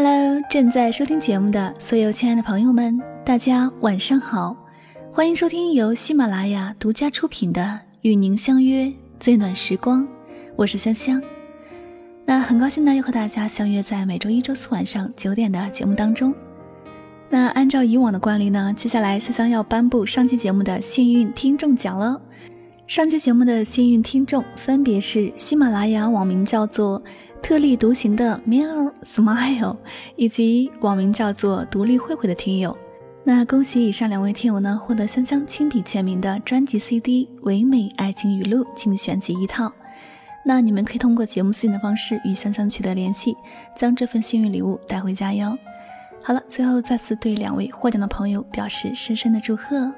Hello，正在收听节目的所有亲爱的朋友们，大家晚上好，欢迎收听由喜马拉雅独家出品的《与您相约最暖时光》，我是香香。那很高兴呢，又和大家相约在每周一、周四晚上九点的节目当中。那按照以往的惯例呢，接下来香香要颁布上期节目的幸运听众奖了。上期节目的幸运听众分别是喜马拉雅网名叫做。特立独行的喵 smile，以及网名叫做独立慧慧的听友，那恭喜以上两位听友呢，获得香香亲笔签名的专辑 CD《唯美爱情语录精选集》一套。那你们可以通过节目私信的方式与香香取得联系，将这份幸运礼物带回家哟。好了，最后再次对两位获奖的朋友表示深深的祝贺。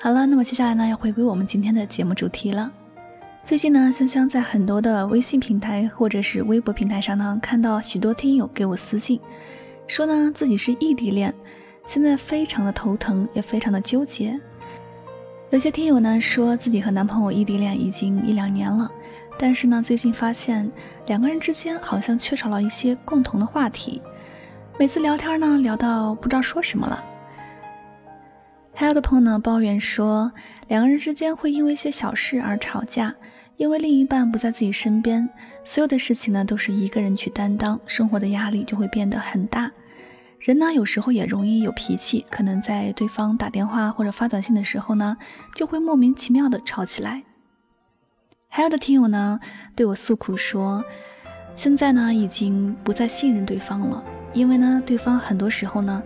好了，那么接下来呢，要回归我们今天的节目主题了。最近呢，香香在很多的微信平台或者是微博平台上呢，看到许多听友给我私信，说呢自己是异地恋，现在非常的头疼，也非常的纠结。有些听友呢说自己和男朋友异地恋已经一两年了，但是呢最近发现两个人之间好像缺少了一些共同的话题，每次聊天呢聊到不知道说什么了。还有的朋友呢抱怨说，两个人之间会因为一些小事而吵架，因为另一半不在自己身边，所有的事情呢都是一个人去担当，生活的压力就会变得很大。人呢有时候也容易有脾气，可能在对方打电话或者发短信的时候呢，就会莫名其妙的吵起来。还有的听友呢对我诉苦说，现在呢已经不再信任对方了，因为呢对方很多时候呢。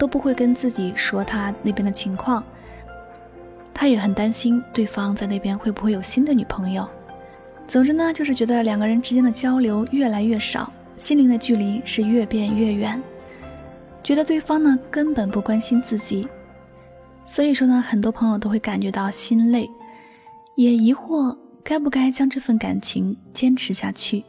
都不会跟自己说他那边的情况，他也很担心对方在那边会不会有新的女朋友。总之呢，就是觉得两个人之间的交流越来越少，心灵的距离是越变越远，觉得对方呢根本不关心自己。所以说呢，很多朋友都会感觉到心累，也疑惑该不该将这份感情坚持下去。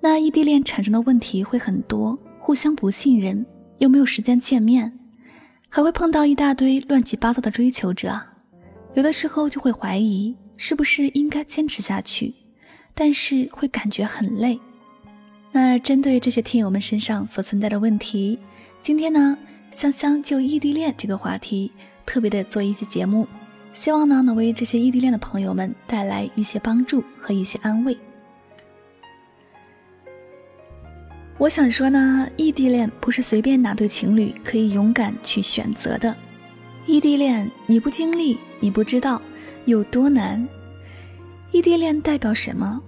那异地恋产生的问题会很多，互相不信任。又没有时间见面，还会碰到一大堆乱七八糟的追求者，有的时候就会怀疑是不是应该坚持下去，但是会感觉很累。那针对这些听友们身上所存在的问题，今天呢，香香就异地恋这个话题特别的做一期节目，希望呢能为这些异地恋的朋友们带来一些帮助和一些安慰。我想说呢，异地恋不是随便哪对情侣可以勇敢去选择的。异地恋你不经历，你不知道有多难。异地恋代表什么？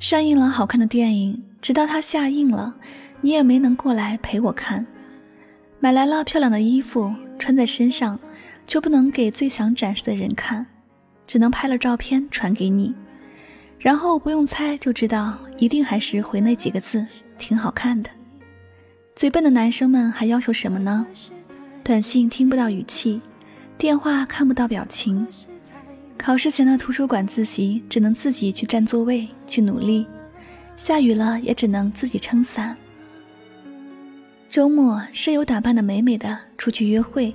上映了好看的电影，直到它下映了，你也没能过来陪我看。买来了漂亮的衣服，穿在身上，却不能给最想展示的人看，只能拍了照片传给你，然后不用猜就知道，一定还是回那几个字。挺好看的。嘴笨的男生们还要求什么呢？短信听不到语气，电话看不到表情，考试前的图书馆自习只能自己去占座位去努力，下雨了也只能自己撑伞。周末室友打扮的美美的出去约会，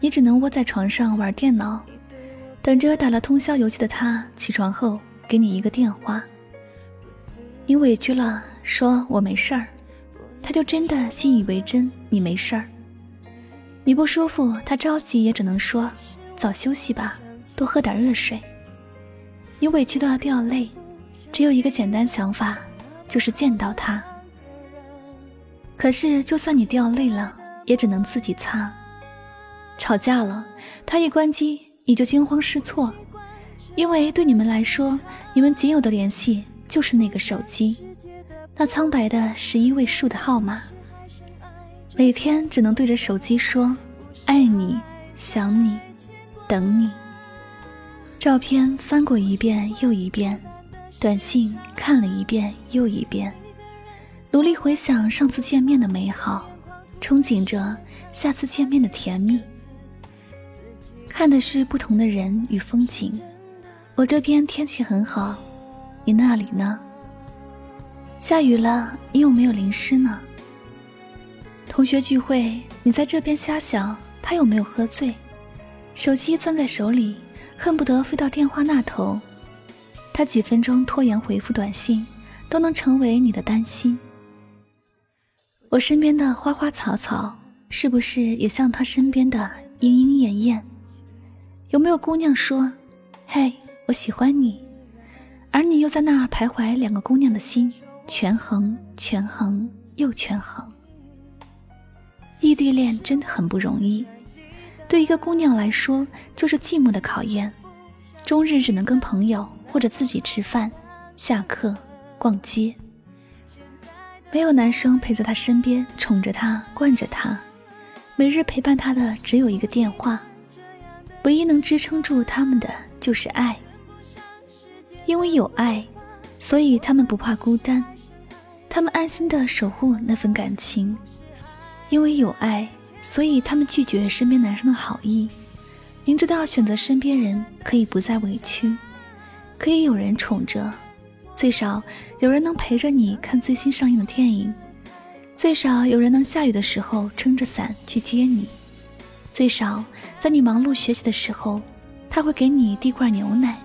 你只能窝在床上玩电脑，等着打了通宵游戏的他起床后给你一个电话。你委屈了。说我没事儿，他就真的信以为真。你没事儿，你不舒服，他着急也只能说早休息吧，多喝点热水。你委屈到掉泪，只有一个简单想法，就是见到他。可是就算你掉泪了，也只能自己擦。吵架了，他一关机，你就惊慌失措，因为对你们来说，你们仅有的联系就是那个手机。那苍白的十一位数的号码，每天只能对着手机说“爱你、想你、等你”。照片翻过一遍又一遍，短信看了一遍又一遍，努力回想上次见面的美好，憧憬着下次见面的甜蜜。看的是不同的人与风景。我这边天气很好，你那里呢？下雨了，你有没有淋湿呢？同学聚会，你在这边瞎想，他有没有喝醉？手机攥在手里，恨不得飞到电话那头。他几分钟拖延回复短信，都能成为你的担心。我身边的花花草草，是不是也像他身边的莺莺燕燕？有没有姑娘说：“嘿，我喜欢你”，而你又在那儿徘徊两个姑娘的心，权衡、权衡又权衡。异地恋真的很不容易，对一个姑娘来说，就是寂寞的考验，终日只能跟朋友或者自己吃饭、下课、逛街。没有男生陪在她身边，宠着她，惯着她，每日陪伴她的只有一个电话。唯一能支撑住他们的就是爱，因为有爱，所以他们不怕孤单，他们安心的守护那份感情。因为有爱，所以他们拒绝身边男生的好意，明知道选择身边人可以不再委屈，可以有人宠着，最少有人能陪着你看最新上映的电影，最少有人能下雨的时候撑着伞去接你，最少在你忙碌学习的时候，他会给你递罐牛奶，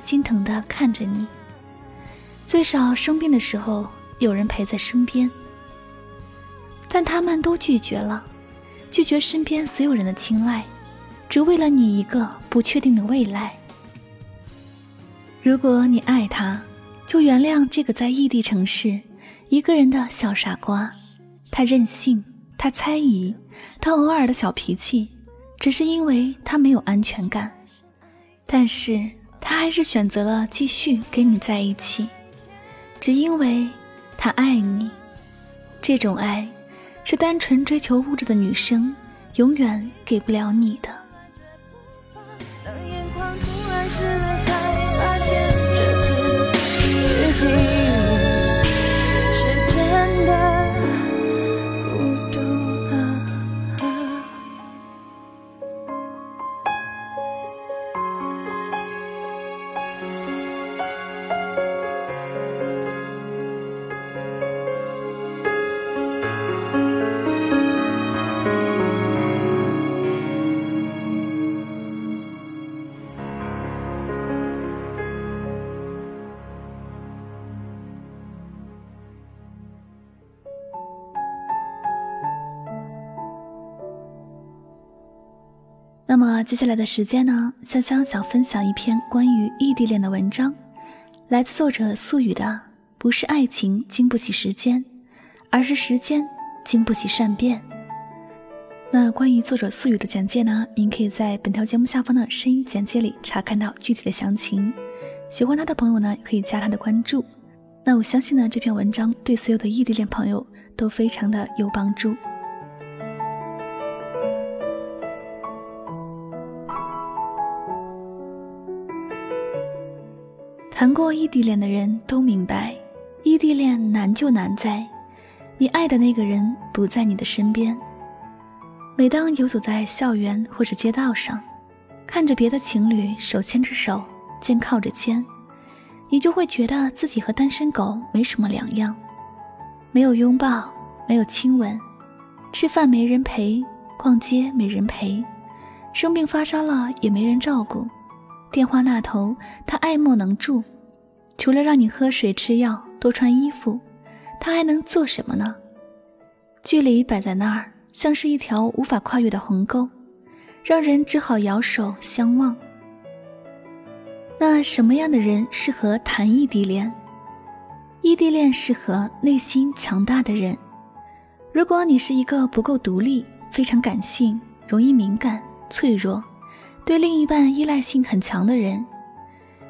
心疼的看着你，最少生病的时候有人陪在身边。但他们都拒绝了，拒绝身边所有人的青睐，只为了你一个不确定的未来。如果你爱他，就原谅这个在异地城市一个人的小傻瓜。他任性，他猜疑，他偶尔的小脾气，只是因为他没有安全感。但是他还是选择了继续跟你在一起，只因为他爱你。这种爱。是单纯追求物质的女生，永远给不了你的。那么接下来的时间呢，香香想分享一篇关于异地恋的文章，来自作者素雨的。不是爱情经不起时间，而是时间经不起善变。那关于作者素雨的简介呢，您可以在本条节目下方的声音简介里查看到具体的详情。喜欢他的朋友呢，可以加他的关注。那我相信呢，这篇文章对所有的异地恋朋友都非常的有帮助。谈过异地恋的人都明白，异地恋难就难在，你爱的那个人不在你的身边。每当游走在校园或是街道上，看着别的情侣手牵着手、肩靠着肩，你就会觉得自己和单身狗没什么两样，没有拥抱，没有亲吻，吃饭没人陪，逛街没人陪，生病发烧了也没人照顾。电话那头，他爱莫能助，除了让你喝水、吃药、多穿衣服，他还能做什么呢？距离摆在那儿，像是一条无法跨越的鸿沟，让人只好摇手相望。那什么样的人适合谈异地恋？异地恋适合内心强大的人。如果你是一个不够独立、非常感性、容易敏感、脆弱。对另一半依赖性很强的人，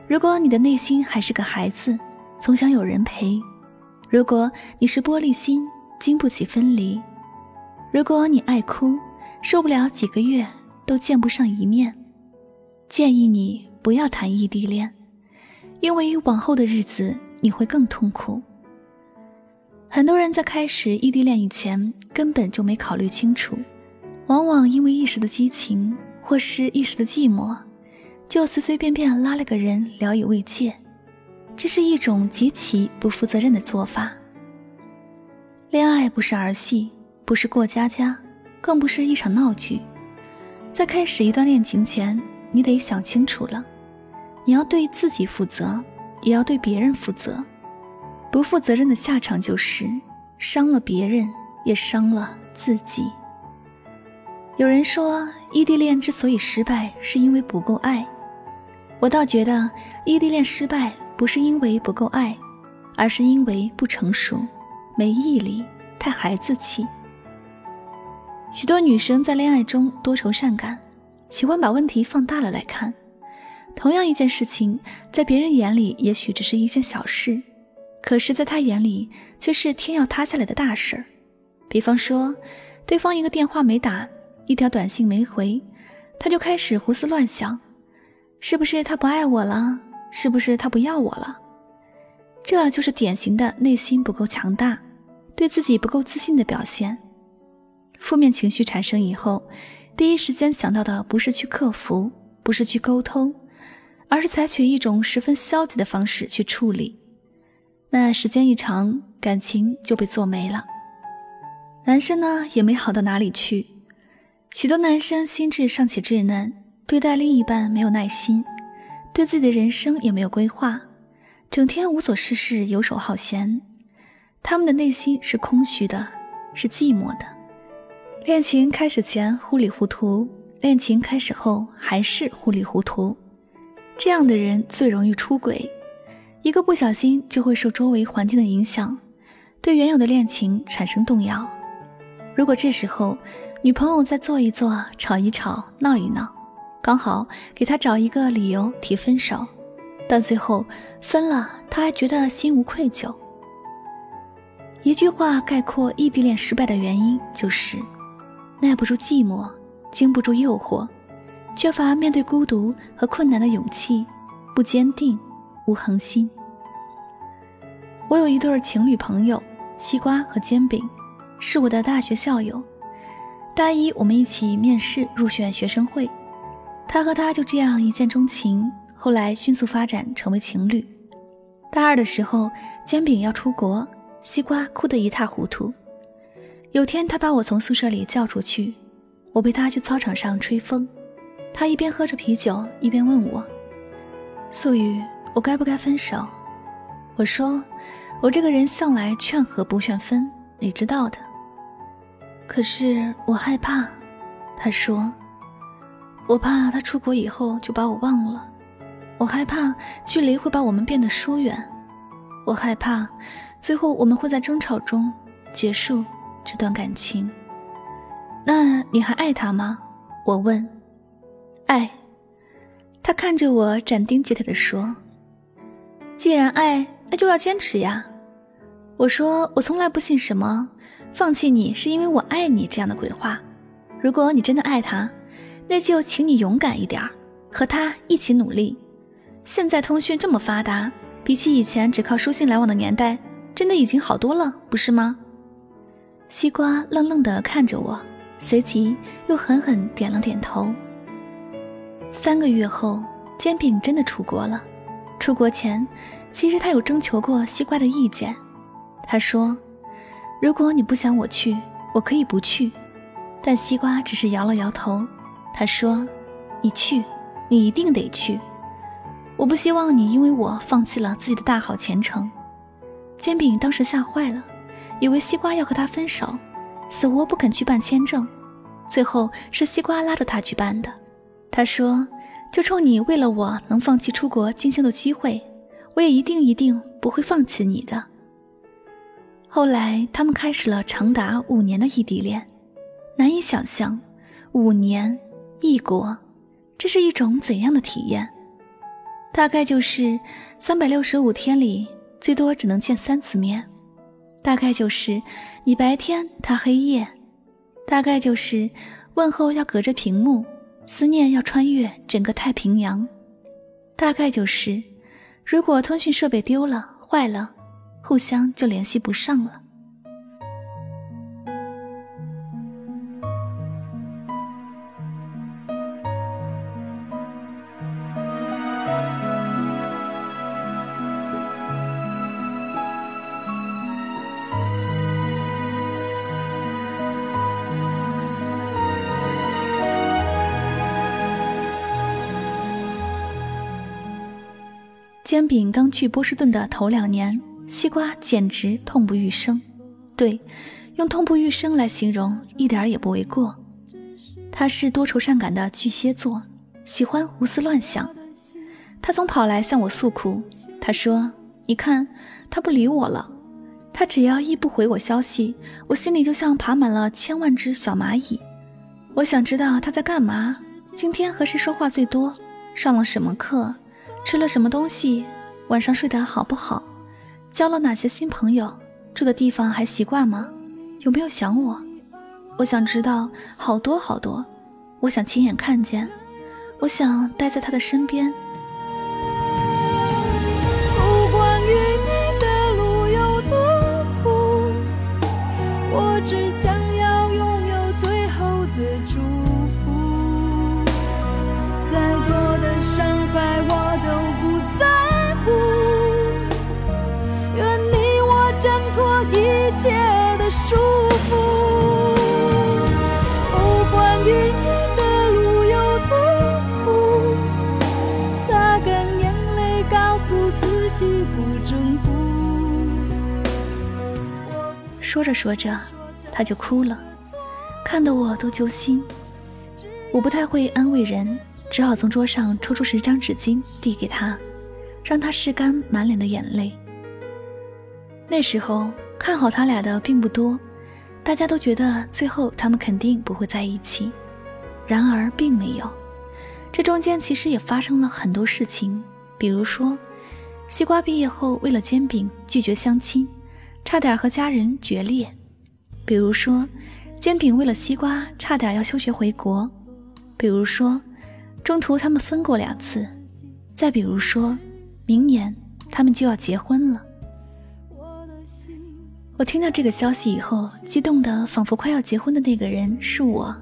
如果你的内心还是个孩子，总想有人陪；如果你是玻璃心，经不起分离；如果你爱哭，受不了几个月都见不上一面，建议你不要谈异地恋，因为往后的日子你会更痛苦。很多人在开始异地恋以前根本就没考虑清楚，往往因为一时的激情。或是一时的寂寞，就随随便便拉了个人聊以慰藉，这是一种极其不负责任的做法。恋爱不是儿戏，不是过家家，更不是一场闹剧。在开始一段恋情前，你得想清楚了，你要对自己负责，也要对别人负责。不负责任的下场就是伤了别人，也伤了自己。有人说，异地恋之所以失败，是因为不够爱。我倒觉得，异地恋失败不是因为不够爱，而是因为不成熟、没毅力、太孩子气。许多女生在恋爱中多愁善感，喜欢把问题放大了来看。同样一件事情，在别人眼里也许只是一件小事。可是，在他眼里却是天要塌下来的大事儿。比方说，对方一个电话没打，一条短信没回，他就开始胡思乱想：是不是他不爱我了？是不是他不要我了？这就是典型的内心不够强大，对自己不够自信的表现。负面情绪产生以后，第一时间想到的不是去克服，不是去沟通，而是采取一种十分消极的方式去处理。那时间一长，感情就被做没了。男生呢，也没好到哪里去。许多男生心智尚且稚嫩，对待另一半没有耐心，对自己的人生也没有规划，整天无所事事，游手好闲。他们的内心是空虚的，是寂寞的。恋情开始前糊里糊涂，恋情开始后还是糊里糊涂。这样的人最容易出轨。一个不小心就会受周围环境的影响，对原有的恋情产生动摇。如果这时候女朋友再做一做、吵一吵、闹一闹，刚好给他找一个理由提分手，但最后分了，他还觉得心无愧疚。一句话概括异地恋失败的原因就是：耐不住寂寞，经不住诱惑，缺乏面对孤独和困难的勇气，不坚定。无恒心。我有一对情侣朋友，西瓜和煎饼，是我的大学校友。大一我们一起面试入选学生会，他和他就这样一见钟情，后来迅速发展成为情侣。大二的时候，煎饼要出国，西瓜哭得一塌糊涂。有天他把我从宿舍里叫出去，我陪他去操场上吹风，他一边喝着啤酒，一边问我：“素雨。”我该不该分手？我说，我这个人向来劝和不劝分，你知道的。可是我害怕。他说，我怕他出国以后就把我忘了，我害怕距离会把我们变得疏远，我害怕最后我们会在争吵中结束这段感情。那你还爱他吗？我问。爱。他看着我，斩钉截铁地说。既然爱，那就要坚持呀！我说，我从来不信什么放弃你是因为我爱你这样的鬼话。如果你真的爱他，那就请你勇敢一点，和他一起努力。现在通讯这么发达，比起以前只靠书信来往的年代，真的已经好多了，不是吗？西瓜愣愣地看着我，随即又狠狠点了点头。三个月后，煎饼真的出国了。出国前，其实他有征求过西瓜的意见。他说：“如果你不想我去，我可以不去。”但西瓜只是摇了摇头。他说：“你去，你一定得去。我不希望你因为我放弃了自己的大好前程。”煎饼当时吓坏了，以为西瓜要和他分手，死活不肯去办签证。最后是西瓜拉着他去办的。他说。就冲你为了我能放弃出国进修的机会，我也一定一定不会放弃你的。后来他们开始了长达五年的异地恋，难以想象，五年异国，这是一种怎样的体验？大概就是三百六十五天里最多只能见三次面，大概就是你白天他黑夜，大概就是问候要隔着屏幕。思念要穿越整个太平洋，大概就是，如果通讯设备丢了、坏了，互相就联系不上了。煎饼刚去波士顿的头两年西瓜简直痛不欲生。对，用痛不欲生来形容一点也不为过。他是多愁善感的巨蟹座，喜欢胡思乱想。他总跑来向我诉苦。他说：“你看，他不理我了。他只要一不回我消息，我心里就像爬满了千万只小蚂蚁。我想知道他在干嘛，今天和谁说话最多，上了什么课，吃了什么东西，晚上睡得好不好，交了哪些新朋友，住的地方还习惯吗？有没有想我？”我想知道好多好多，我想亲眼看见，我想待在他的身边。说着说着，他就哭了，看得我都揪心。我不太会安慰人，只好从桌上抽出十张纸巾递给他，让他拭干满脸的眼泪。那时候看好他俩的并不多，大家都觉得最后他们肯定不会在一起。然而并没有，这中间其实也发生了很多事情，比如说，西瓜毕业后为了煎饼拒绝相亲。差点和家人决裂，比如说，煎饼为了西瓜差点要休学回国；比如说，中途他们分过两次；再比如说，明年他们就要结婚了。我听到这个消息以后，激动的仿佛快要结婚的那个人是我。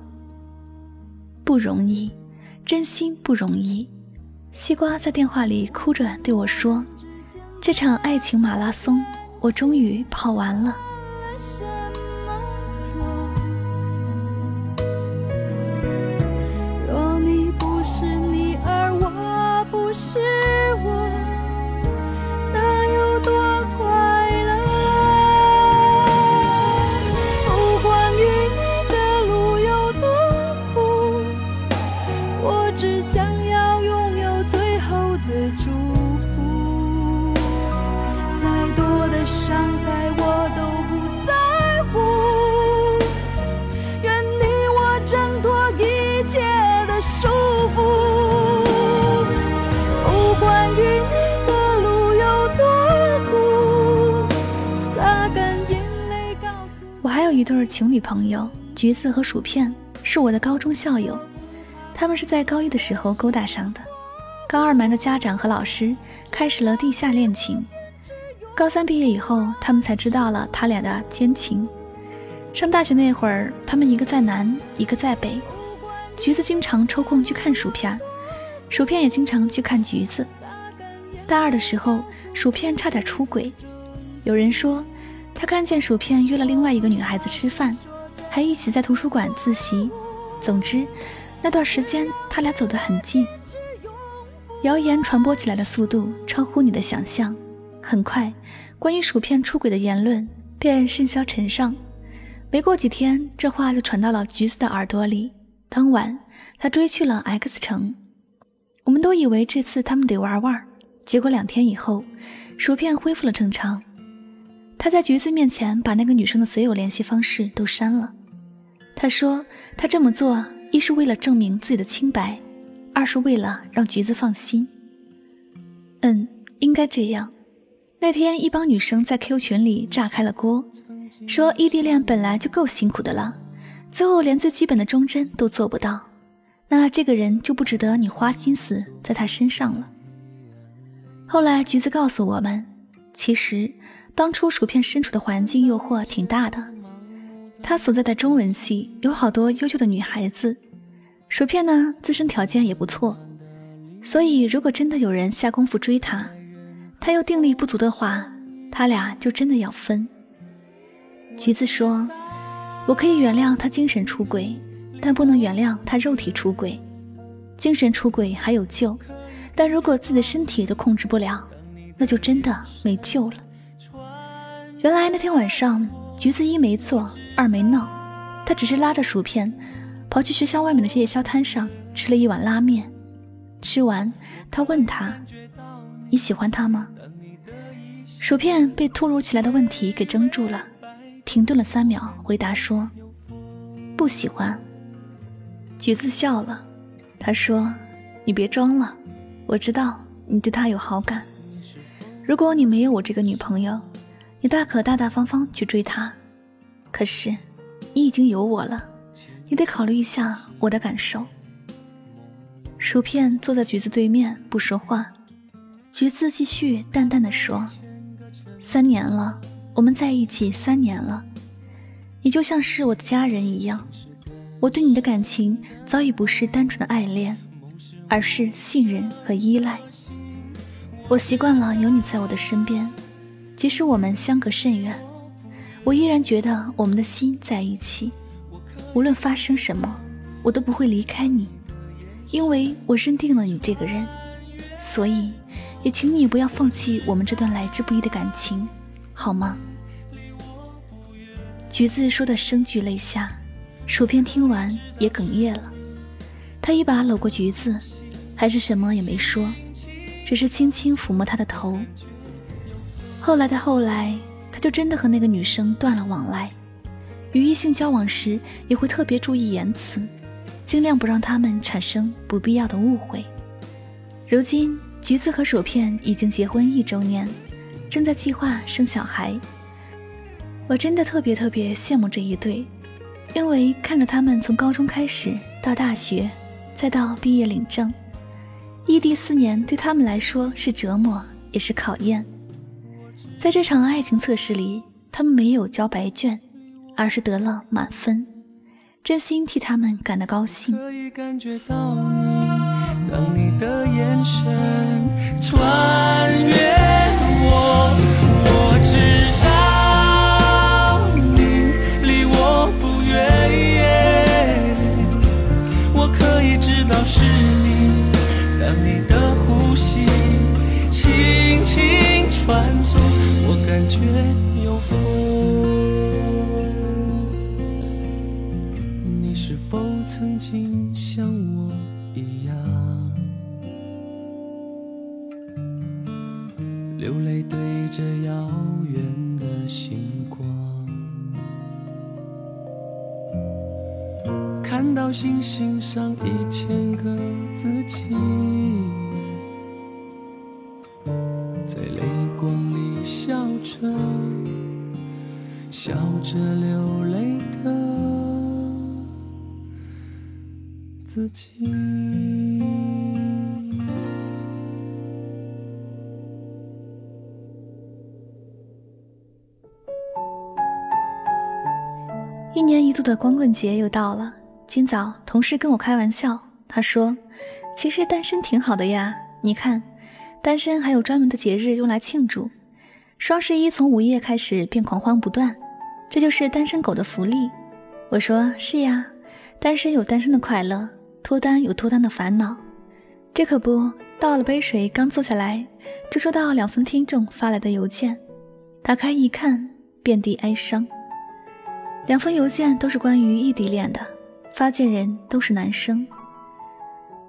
不容易，真心不容易。西瓜在电话里哭着对我说：“这场爱情马拉松。”我终于跑完了。若你不是你，而我不是我。一对情侣朋友，橘子和薯片是我的高中校友，他们是在高一的时候勾搭上的，高二瞒着家长和老师开始了地下恋情，高三毕业以后，他们才知道了他俩的奸情。上大学那会儿，他们一个在南，一个在北，橘子经常抽空去看薯片，薯片也经常去看橘子。大二的时候，薯片差点出轨，有人说。他看见薯片约了另外一个女孩子吃饭，还一起在图书馆自习。总之，那段时间他俩走得很近。谣言传播起来的速度超乎你的想象，很快，关于薯片出轨的言论便甚嚣尘上。没过几天，这话就传到了橘子的耳朵里。当晚，他追去了 X 城。我们都以为这次他们得玩玩，结果两天以后，薯片恢复了正常。他在橘子面前把那个女生的所有联系方式都删了。他说他这么做一是为了证明自己的清白，二是为了让橘子放心。嗯，应该这样。那天一帮女生在 Q 群里炸开了锅，说异地恋本来就够辛苦的了，最后连最基本的忠贞都做不到，那这个人就不值得你花心思在他身上了。后来橘子告诉我们，其实。当初薯片身处的环境诱惑挺大的，他所在的中文系有好多优秀的女孩子，薯片呢自身条件也不错，所以如果真的有人下功夫追他，他又定力不足的话，他俩就真的要分。橘子说：“我可以原谅他精神出轨，但不能原谅他肉体出轨。精神出轨还有救，但如果自己的身体都控制不了，那就真的没救了。原来那天晚上，橘子一没做，二没闹，他只是拉着薯片，跑去学校外面的夜宵摊上吃了一碗拉面。吃完，他问他：“你喜欢他吗？”薯片被突如其来的问题给怔住了，停顿了三秒，回答说：“不喜欢。”橘子笑了，他说：“你别装了，我知道你对他有好感。如果你没有我这个女朋友。”你大可大大方方去追他，可是你已经有我了，你得考虑一下我的感受。薯片坐在橘子对面不说话，橘子继续淡淡的说：“三年了，我们在一起三年了，你就像是我的家人一样，我对你的感情早已不是单纯的爱恋，而是信任和依赖。我习惯了有你在我的身边。”即使我们相隔甚远，我依然觉得我们的心在一起。无论发生什么，我都不会离开你，因为我认定了你这个人。所以，也请你不要放弃我们这段来之不易的感情，好吗？橘子说的声俱泪下，薯片听完也哽咽了。他一把搂过橘子，还是什么也没说，只是轻轻抚摸她的头。后来的后来，他就真的和那个女生断了往来。与异性交往时，也会特别注意言辞，尽量不让他们产生不必要的误会。如今，橘子和薯片已经结婚一周年，正在计划生小孩。我真的特别特别羡慕这一对，因为看着他们从高中开始到大学，再到毕业领证，异地四年对他们来说是折磨，也是考验。在这场爱情测试里，他们没有交白卷，而是得了满分。真心替他们感到高兴。可以感觉到你，当你的眼神穿越我，我知道你离我不远，我可以知道是你，当你感觉有风，你是否曾经像我一样，流泪对着遥远的星光，看到星星上一千个自己。笑着流泪的自己。一年一度的光棍节又到了，今早同事跟我开玩笑，他说：“其实单身挺好的呀，你看，单身还有专门的节日用来庆祝。”双十一从午夜开始便狂欢不断，这就是单身狗的福利。我说是呀，单身有单身的快乐，脱单有脱单的烦恼。这可不，倒了杯水，刚坐下来，就收到两封听众发来的邮件。打开一看，遍地哀伤。两封邮件都是关于异地恋的，发件人都是男生。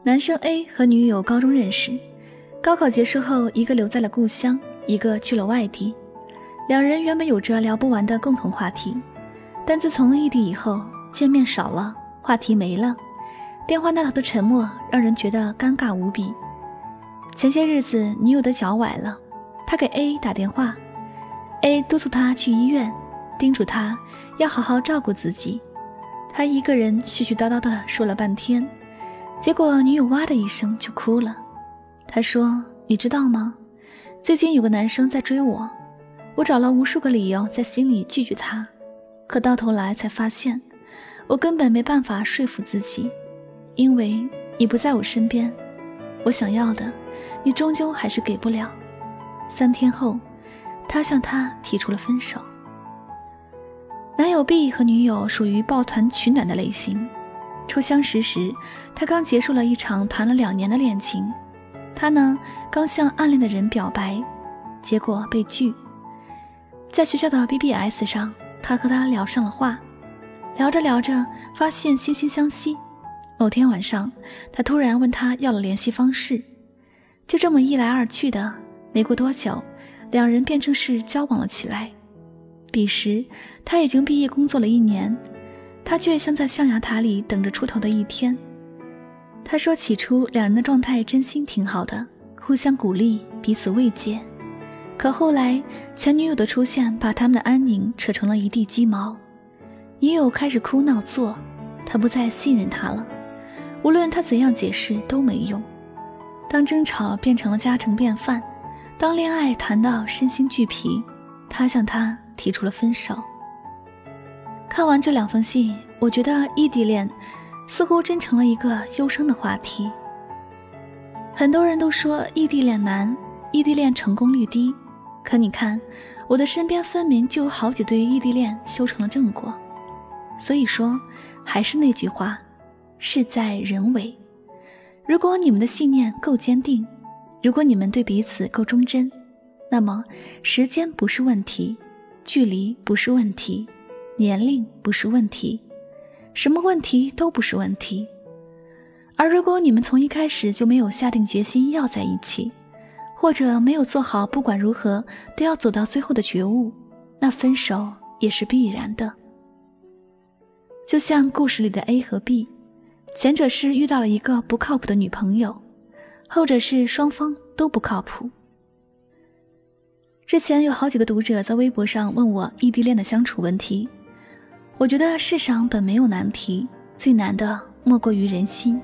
男生 A 和女友高中认识，高考结束后，一个留在了故乡。一个去了外地，两人原本有着聊不完的共同话题，但自从异地以后，见面少了，话题没了，电话那头的沉默让人觉得尴尬无比。前些日子，女友的脚崴了，他给 A 打电话，A 督促他去医院，叮嘱他要好好照顾自己。他一个人絮絮叨叨的说了半天，结果女友哇的一声就哭了。他说：“你知道吗？”最近有个男生在追我，我找了无数个理由在心里拒绝他，可到头来才发现，我根本没办法说服自己，因为你不在我身边，我想要的，你终究还是给不了。三天后，他向他提出了分手。男友 B 和女友属于抱团取暖的类型，初相识时，他刚结束了一场谈了两年的恋情。他呢，刚向暗恋的人表白，结果被拒。在学校的 BBS 上，他和他聊上了话，聊着聊着发现惺惺相惜。某天晚上，他突然问他要了联系方式，就这么一来二去的，没过多久，两人便正式交往了起来。彼时他已经毕业工作了一年，他却像在象牙塔里等着出头的一天。他说起初两人的状态真心挺好的，互相鼓励，彼此慰藉。可后来前女友的出现把他们的安宁扯成了一地鸡毛，女友开始哭闹作，他不再信任她了。无论他怎样解释都没用。当争吵变成了家常便饭，当恋爱谈到身心俱疲，他向他提出了分手。看完这两封信，我觉得异地恋似乎真成了一个忧伤的话题。很多人都说异地恋难，异地恋成功率低，可你看，我的身边分明就有好几对异地恋修成了正果。所以说，还是那句话。事在人为。如果你们的信念够坚定，如果你们对彼此够忠贞，那么时间不是问题，距离不是问题，年龄不是问题，什么问题都不是问题。而如果你们从一开始就没有下定决心要在一起，或者没有做好不管如何都要走到最后的觉悟，那分手也是必然的。就像故事里的 A 和 B。前者是遇到了一个不靠谱的女朋友，后者是双方都不靠谱。之前有好几个读者在微博上问我异地恋的相处问题，我觉得世上本没有难题，最难的莫过于人心。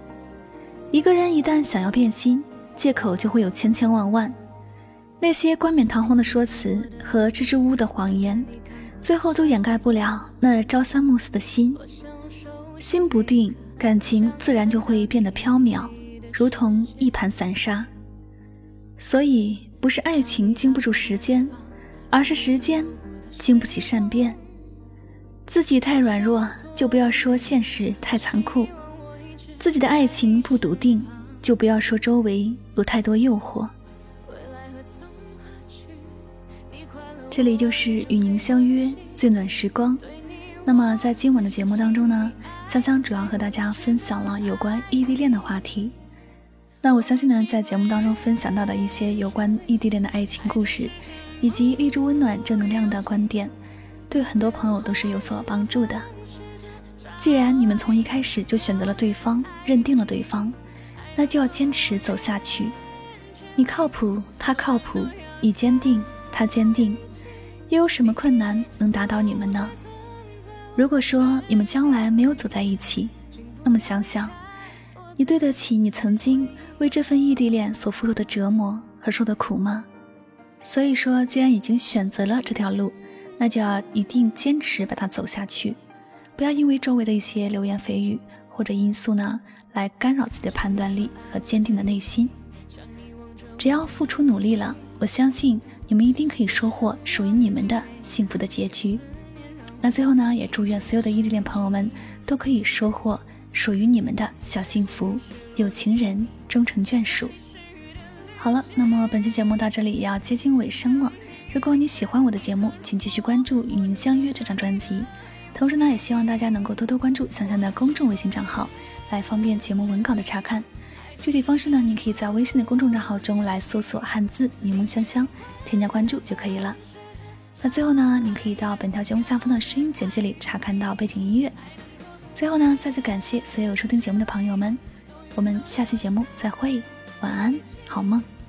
一个人一旦想要变心，借口就会有千千万万，那些冠冕堂皇的说辞和支支吾吾的谎言，最后都掩盖不了那朝三暮四的心，心不定。感情自然就会变得飘渺，如同一盘散沙。所以，不是爱情经不住时间，而是时间经不起善变。自己太软弱，就不要说现实太残酷；自己的爱情不笃定，就不要说周围有太多诱惑。这里就是与您相约最暖时光。那么，在今晚的节目当中呢？香香主要和大家分享了有关异地恋的话题。那我相信呢，在节目当中分享到的一些有关异地恋的爱情故事，以及励志温暖正能量的观点，对很多朋友都是有所帮助的。既然你们从一开始就选择了对方，认定了对方，那就要坚持走下去。你靠谱，他靠谱；你坚定，他坚定。又有什么困难能打倒你们呢？如果说你们将来没有走在一起，那么想想，你对得起你曾经为这份异地恋所付出的折磨和受的苦吗？所以说，既然已经选择了这条路，那就要一定坚持把它走下去，不要因为周围的一些流言蜚语或者因素呢，来干扰自己的判断力和坚定的内心。只要付出努力了，我相信你们一定可以收获属于你们的幸福的结局。那最后呢，也祝愿所有的异地恋朋友们都可以收获属于你们的小幸福，有情人终成眷属。好了，那么本期节目到这里也要接近尾声了。如果你喜欢我的节目，请继续关注《与您相约》这张专辑。同时呢，也希望大家能够多多关注香香的公众微信账号，来方便节目文稿的查看。具体方式呢，您可以在微信的公众账号中来搜索汉字“柠檬香香”，添加关注就可以了。那最后呢，您可以到本条节目下方的声音简介里查看到背景音乐。最后呢，再次感谢所有收听节目的朋友们，我们下期节目再会，晚安，好梦。